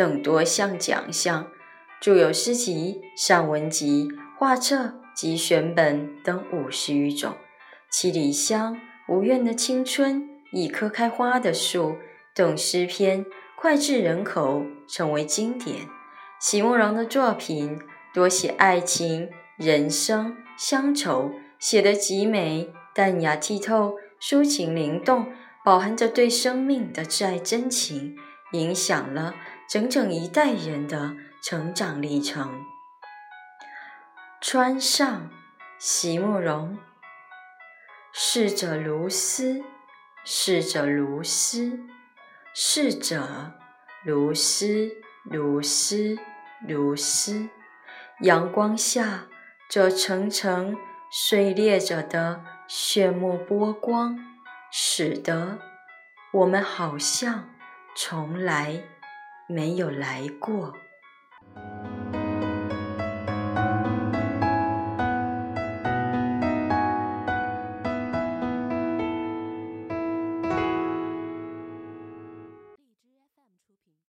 等多项奖项，著有诗集、散文集、画册及选本等五十余种。七里香、无怨的青春、一棵开花的树等诗篇脍炙人口，成为经典。席慕容的作品多写爱情、人生、乡愁，写得极美、淡雅剔透、抒情灵动，饱含着对生命的挚爱真情，影响了。整整一代人的成长历程。川上，席慕容。逝者如斯，逝者如斯，逝者如斯，如斯，如斯。阳光下，这层层碎裂着的炫目波光，使得我们好像从来。没有来过。